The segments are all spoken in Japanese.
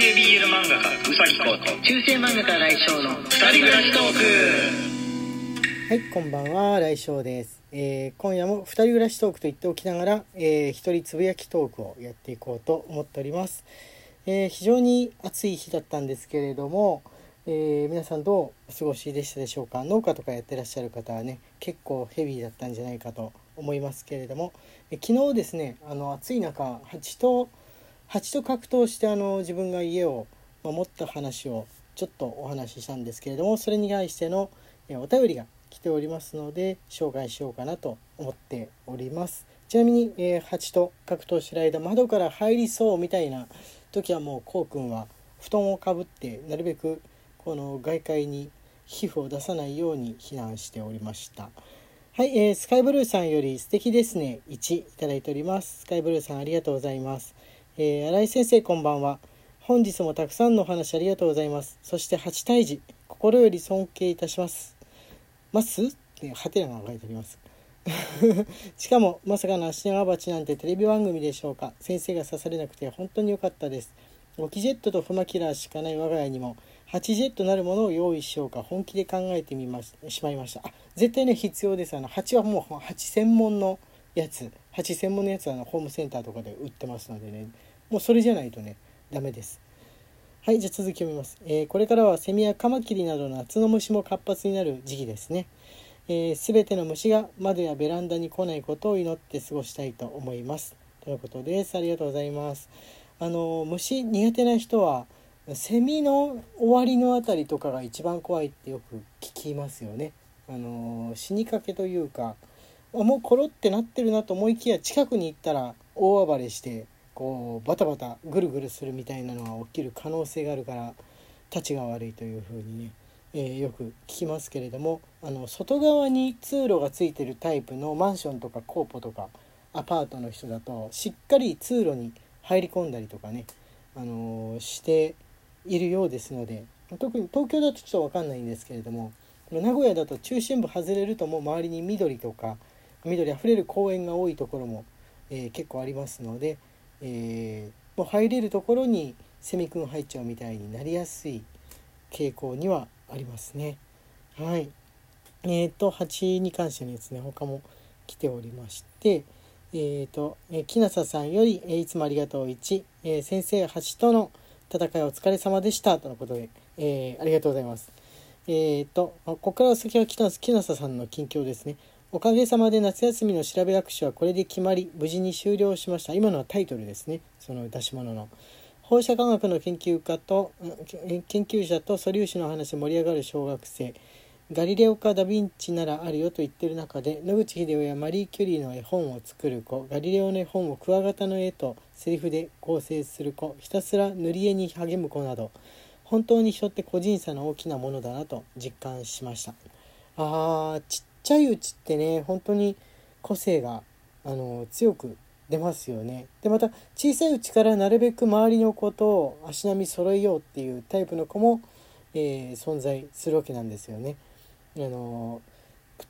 系 BL 漫画家うさぎこと中世漫画家来翔の二人暮らしトークはい、こんばんは、来翔です。えー今夜も二人暮らしトークと言っておきながら、えー一人つぶやきトークをやっていこうと思っております。えー非常に暑い日だったんですけれども、えー皆さんどうお過ごしでしたでしょうか？農家とかやってらっしゃる方はね結構ヘビーだったんじゃないかと思いますけれども、え昨日ですねあの暑い中蜂と蜂と格闘してあの自分が家を守った話をちょっとお話ししたんですけれどもそれに対してのお便りが来ておりますので紹介しようかなと思っております。ちなみに、えー蜂と格闘してる間窓から入りそうみたいな時はもうこうくんは布団をかぶってなるべくこの外界に皮膚を出さないように避難しておりました。はい、えースカイブルーさんより素敵ですね。1いただいております。スカイブルーさんありがとうございます、えー新井先生こんばんは。本日もたくさんのお話ありがとうございます。そして8対峙心より尊敬いたします。ます？ってハテナが書いてあります。しかもまさかの足長鉢なんてテレビ番組でしょうか。先生が刺されなくて本当に良かったです。オキジェットとフマキラーしかない我が家にも8ジェットなるものを用意しようか本気で考えてみまししまいました。あ絶対ね必要です。あの8はもう8専門のやつ。8専門のやつはあのホームセンターとかで売ってますのでね。もうそれじゃないとねダメです。はいじゃあ続き読みます、えーこれからはセミやカマキリなどの夏の虫も活発になる時期ですね。すべ、えー全ての虫が窓やベランダに来ないことを祈って過ごしたいと思います。ということです。ありがとうございます。あの虫苦手な人はセミの終わりのあたりとかが一番怖いってよく聞きますよね。あの死にかけというかあもうコロってなってるなと思いきや近くに行ったら大暴れしてこうバタバタぐるぐるするみたいなのが起きる可能性があるからたちが悪いというふうにね、えーよく聞きますけれどもあの外側に通路がついてるタイプのマンションとかコーポとかアパートの人だとしっかり通路に入り込んだりとかね、あのーしているようですので特に東京だとちょっと分かんないんですけれども名古屋だと中心部外れるともう周りに緑とか緑あふれる公園が多いところも、えー結構ありますので、えーもう入れるところにセミ君入っちゃうみたいになりやすい傾向にはありますね。はい。えっ、と8に関してのやつね他も来ておりましてえっ、と、えー木下さんより、えーいつもありがとう1、えー先生8との戦いお疲れ様でしたとのことで、えーありがとうございます。えっ、とここから先は木下木下さんの近況ですね。おかげさまで夏休みの調べ学習はこれで決まり無事に終了しました。今のはタイトルですね。その出し物の。放射科学の研究家と研究者と素粒子の話盛り上がる小学生。ガリレオかダ・ヴィンチならあるよと言ってる中で野口英世やマリー・キュリーの絵本を作る子。ガリレオの絵本をクワガタの絵とセリフで構成する子。ひたすら塗り絵に励む子など。本当に人って個人差の大きなものだなと実感しました。あーちっちゃいうちってね本当に個性があの強く出ますよねでまた小さいうちからなるべく周りの子と足並み揃えようっていうタイプの子も、えー存在するわけなんですよね。あの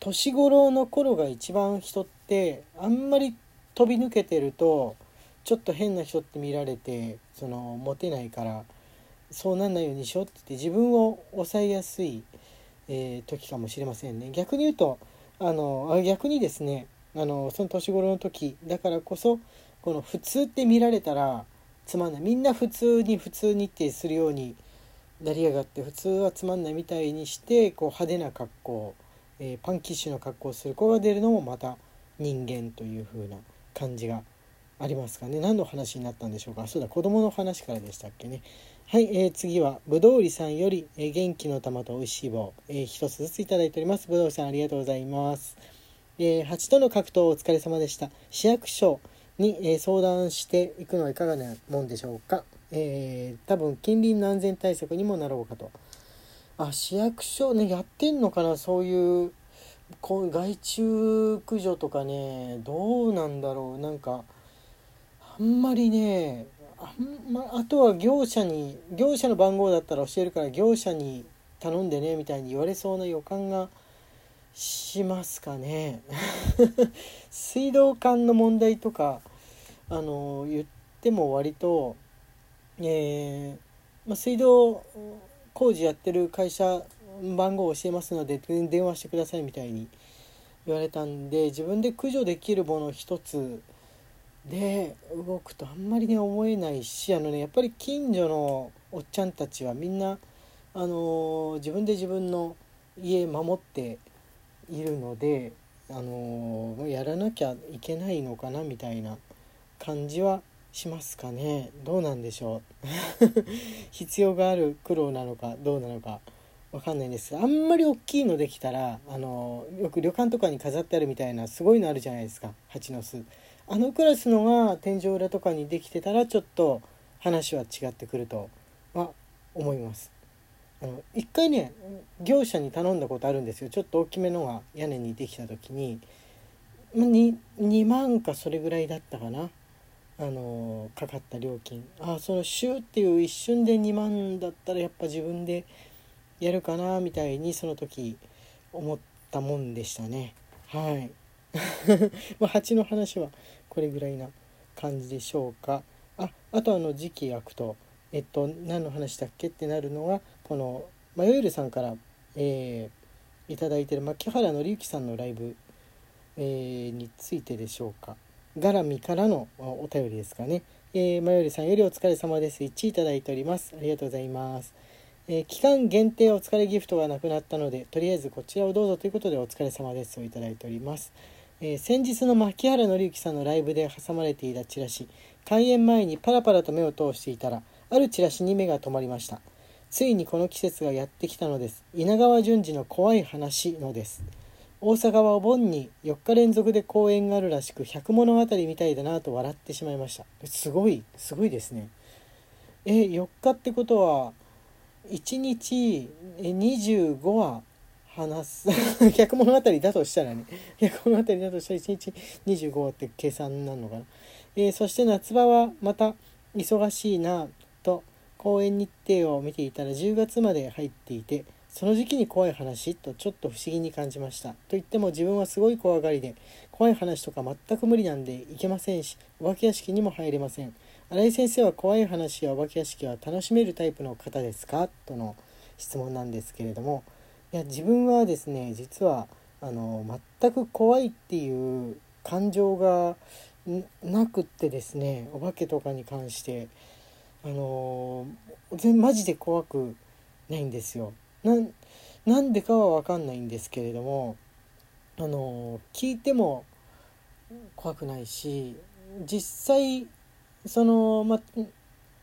年頃の頃が一番人ってあんまり飛び抜けてるとちょっと変な人って見られてそのモテないからそうなんないようにしようって言って自分を抑えやすい、えー時かもしれませんね。逆に言うとあの逆にですねあのその年頃の時だからこそこの普通って見られたらつまんない。みんな普通に普通にってするようになりやがって普通はつまんないみたいにしてこう派手な格好、えーパンキッシュな格好をする。子が出るのもまた人間という風な感じがありますかね。何の話になったんでしょうか。そうだ。子供の話からでしたっけね。はい、えー次はぶどうりさんより、えー元気の玉と美味しい棒、えー一つずついただいております。ぶどうりさんありがとうございます。えー、蜂との格闘お疲れ様でした。市役所に、えー相談していくのはいかがなもんでしょうか、えー多分近隣の安全対策にもなろうかと。あ市役所ねやってんのかな？そういうこう害虫駆除とかねどうなんだろう。なんかあんまりねまあとは業者に業者の番号だったら教えるから業者に頼んでねみたいに言われそうな予感がしますかね。水道管の問題とかあの言っても割と、えーまあ、水道工事やってる会社番号を教えますので電話してくださいみたいに言われたんで自分で駆除できるもの一つで動くとあんまりね思えないしあのねやっぱり近所のおっちゃんたちはみんなあの、自分で自分の家守っているのであのー、やらなきゃいけないのかなみたいな感じはしますかね。どうなんでしょう。必要がある苦労なのかどうなのかわかんないんです。あんまり大きいのできたらあのよく旅館とかに飾ってあるみたいなすごいのあるじゃないですか。蜂の巣。あのクラスのが天井裏とかにできてたらちょっと話は違ってくるとは思います。あの一回ね業者に頼んだことあるんですよ。ちょっと大きめのが屋根にできた時に。2, 2万かそれぐらいだったかな。あのかかった料金。あそのシューっていう一瞬で2万だったらやっぱ自分でやるかなみたいにその時思ったもんでしたね。はい。まあ蜂の話はこれぐらいな感じでしょうか。ああとあの時期焼くとえっと何の話だっけってなるのがこのマヨエルさんから、えー、いただいてる牧原紀之さんのライブ、えー、についてでしょうか。絡みからのお便りですかね、えー、マヨエルさんよりお疲れ様です。1いただいております。ありがとうございます。えー、期間限定お疲れギフトがなくなったのでとりあえずこちらをどうぞということでお疲れ様ですをいただいております、えー、先日の牧原紀之さんのライブで挟まれていたチラシ開演前にパラパラと目を通していたらあるチラシに目が止まりました。ついにこの季節がやってきたのです。稲川淳二の怖い話のです。大阪はお盆に4日連続で公演があるらしく百物語みたいだなと笑ってしまいました。すごいすごいですね。え4日ってことは1日25話話す。100物語だとしたらね。100物語だとしたら1日25って計算なのかな、えー、そして夏場はまた忙しいなと公演日程を見ていたら10月まで入っていてその時期に怖い話とちょっと不思議に感じました。と言っても自分はすごい怖がりで怖い話とか全く無理なんで行けませんしお化け屋敷にも入れません。新井先生は怖い話やお化け屋敷は楽しめるタイプの方ですか？との質問なんですけれどもいや自分はですね実はあの全く怖いっていう感情がなくってですねお化けとかに関してあの全マジで怖くないんですよ。なんでかは分かんないんですけれどもあの聞いても怖くないし実際そのま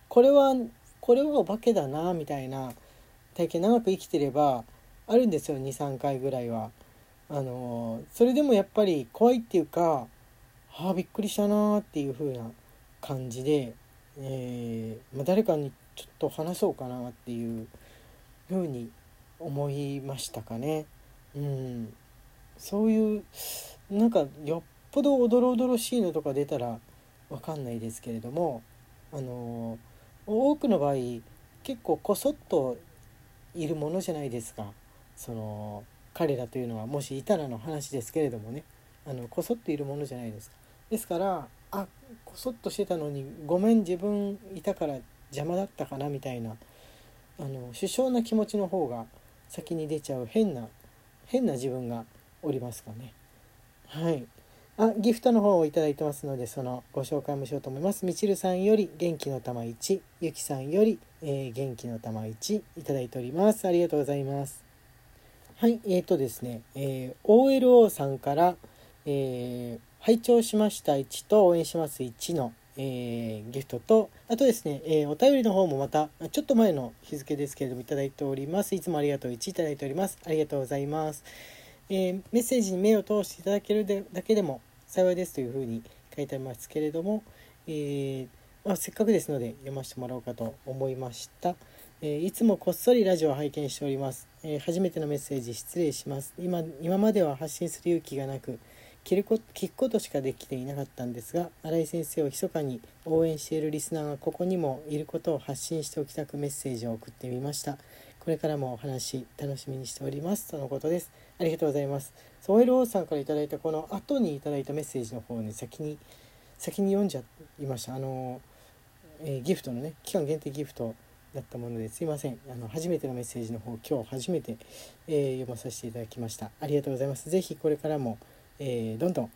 これはこれはお化けだなみたいな体験長く生きてればあるんですよ23回ぐらいは。あのそれでもやっぱり怖いっていうかああびっくりしたなっていう風な感じで、えー、まあ、誰かにちょっと話そうかなっていう風に思いましたかね。うん、そういうなんかよっぽどおどろおどろしいのとか出たらわかんないですけれどもあの多くの場合結構こそっといるものじゃないですかその彼らというのはもしいたらの話ですけれどもねあのこそっといるものじゃないですか。ですからあこそっとしてたのにごめん自分いたから邪魔だったかなみたいなあの首相な気持ちの方が先に出ちゃう変な変な自分がおりますかね。はいあギフトの方をいただいてますのでそのご紹介もしようと思いますみちるさんより元気の玉1ゆきさんより、えー、元気の玉1いただいておりますありがとうございますはいえーとですね、えー、OLO さんから、えー、拝聴しました1と応援します1のえー、ギフトと、あとですね、えー、お便りの方もまた、ちょっと前の日付ですけれども、いただいております。いつもありがとう1いただいております。ありがとうございます。えー、メッセージに目を通していただけるだけでも、幸いですというふうに書いてありますけれども、えー、まあ、せっかくですので読ませてもらおうかと思いました。え、いつもこっそりラジオを拝見しております。え、初めてのメッセージ失礼します。今今までは発信する勇気がなく聞くことしかできていなかったんですが新井先生を密かに応援しているリスナーがここにもいることを発信しておきたくメッセージを送ってみました。これからもお話楽しみにしておりますとのことです。ありがとうございます。ソエルオーさんから頂いたこの後に頂いたメッセージの方を先に先に読んじゃいましたあの、えー、ギフトのね期間限定ギフトだったものですいません。あの初めてのメッセージの方今日初めて、えー、読まさせていただきました。ありがとうございます。是非これからも、えー、どんどん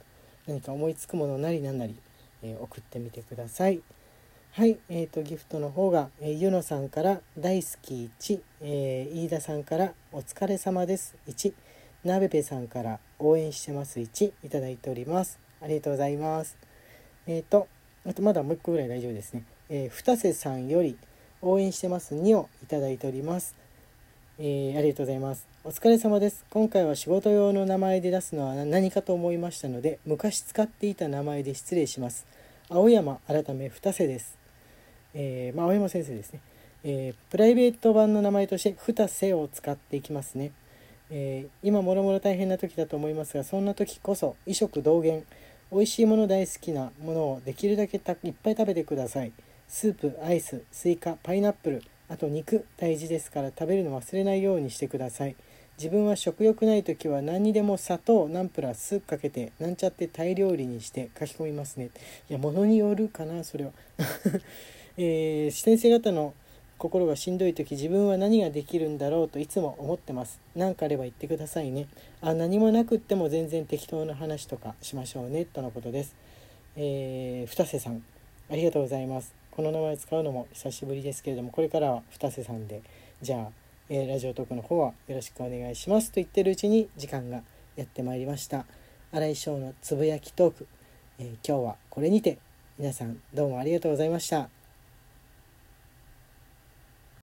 何か思いつくものなりなんなり、えー、送ってみてください。はい、えーと、ギフトの方が、えー、ゆのさんから大好き1、えー、飯田さんからお疲れ様です。1なべべさんから応援してます。1いただいております。ありがとうございます。えっ、ー、とあとまだもう1個ぐらい大丈夫ですね、えー、二瀬さんより応援してます2をいただいております、えー、ありがとうございます。お疲れ様です。今回は仕事用の名前で出すのは何かと思いましたので昔使っていた名前で失礼します。青山改め二瀬です。えー、まあ、青山先生ですね、えー、プライベート版の名前として二瀬を使っていきますね、えー、今もろもろ大変な時だと思いますがそんな時こそ異色同源美味しいもの大好きなものをできるだけたいっぱい食べてください。スープアイススイカパイナップルあと肉大事ですから食べるの忘れないようにしてください。自分は食欲ない時は何にでも砂糖ナンプラー酢かけてなんちゃってタイ料理にして書き込みますね。いや物によるかなそれは。えー、先生方の心がしんどい時自分は何ができるんだろうといつも思ってます。何かあれば言ってくださいね。あ何もなくっても全然適当な話とかしましょうねとのことです。えー、二瀬さんありがとうございます。この名前使うのも久しぶりですけれどもこれからは二瀬さんでじゃあ、えー、ラジオトークの方はよろしくお願いしますと言ってるうちに時間がやってまいりました新井翔のつぶやきトーク、えー、今日はこれにて皆さんどうもありがとうございました。